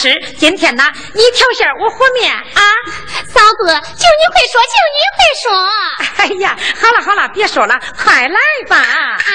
吃。今天呢，你调馅我和面啊，嫂子，就你会说，就你会说。哎呀，好了好了，别说了，快来吧。哎。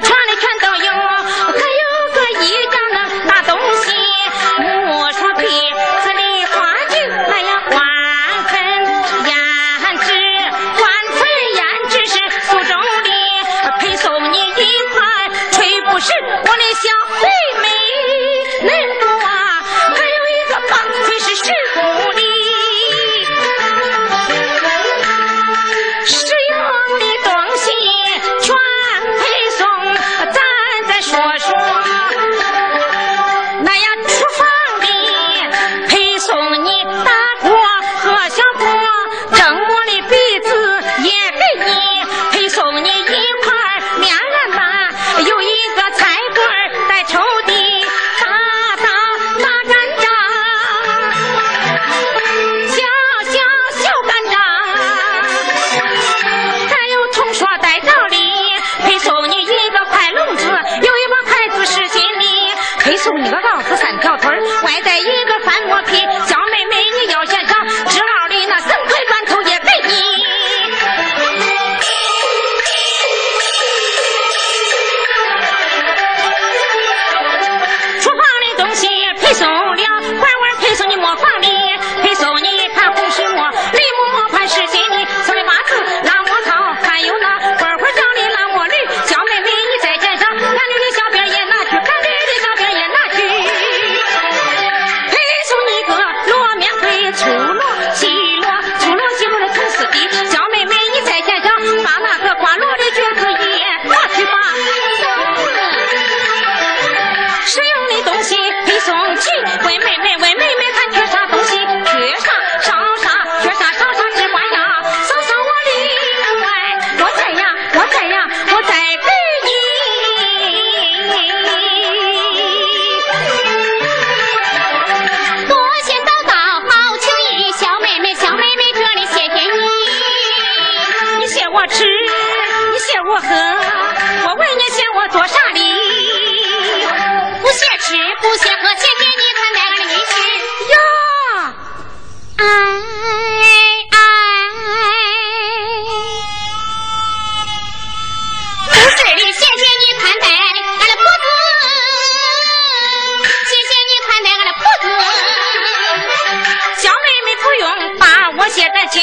trying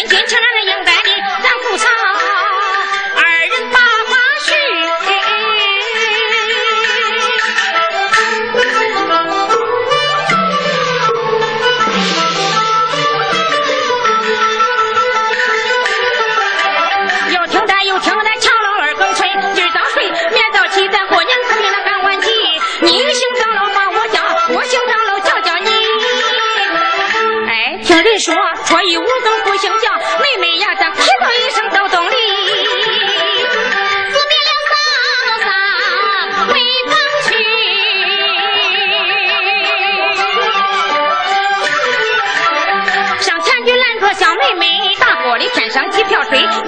甜甜 Preach.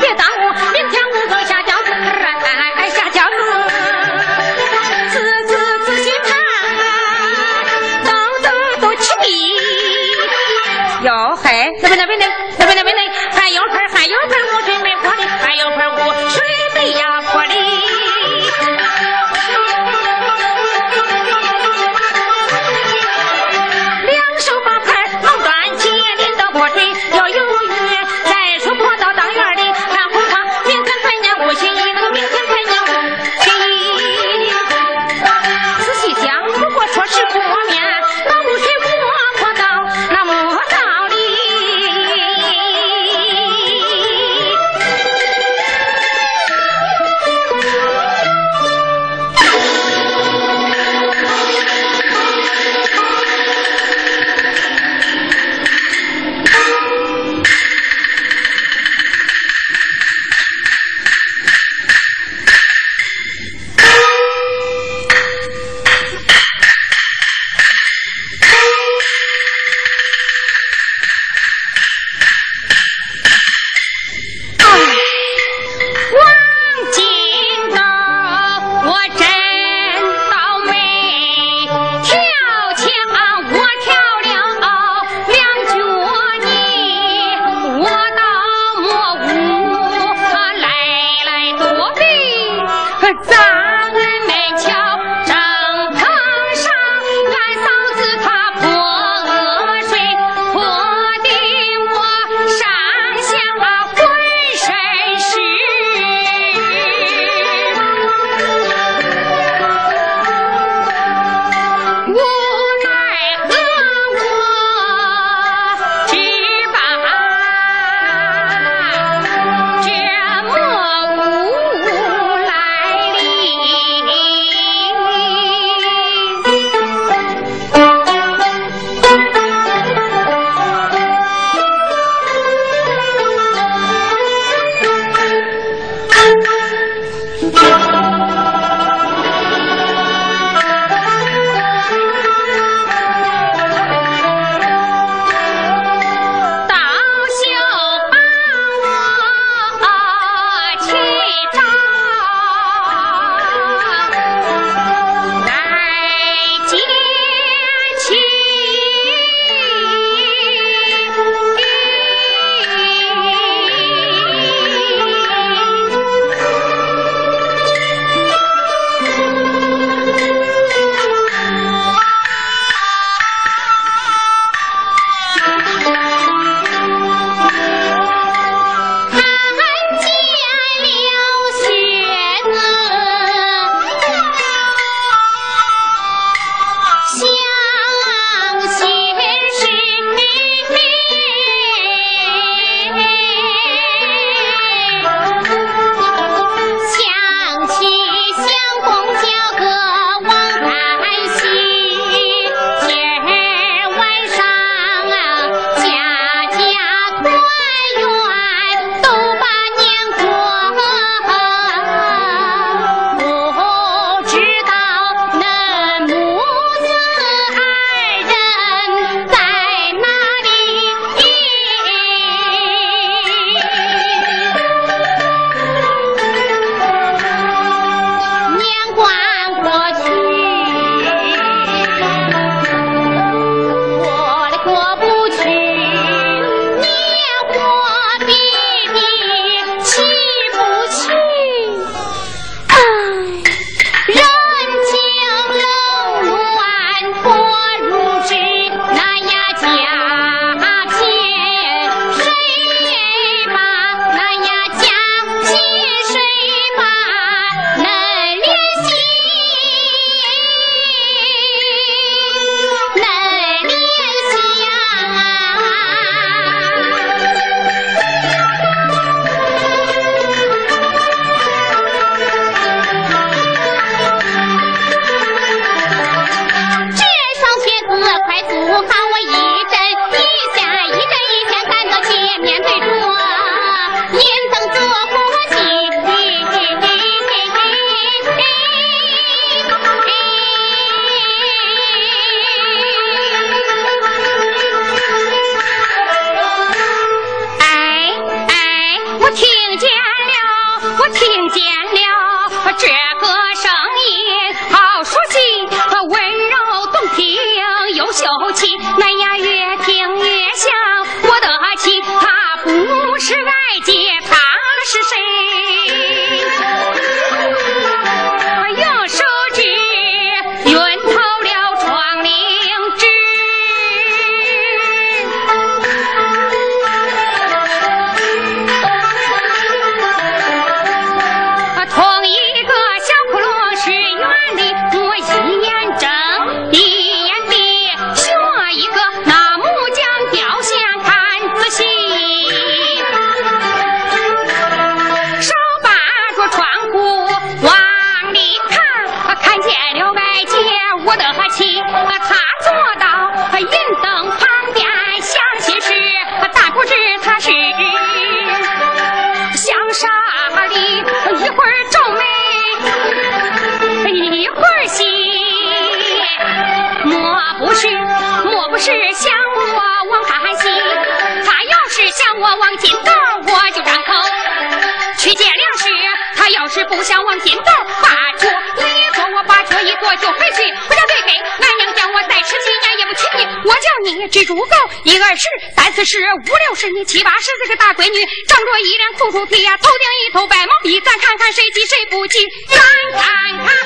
叫你蜘蛛狗，一二十，三四十，五六十，你七八十，这个大闺女长着一脸秃秃皮呀，头顶一头白毛，逼咱看看谁急谁不急？咱看看。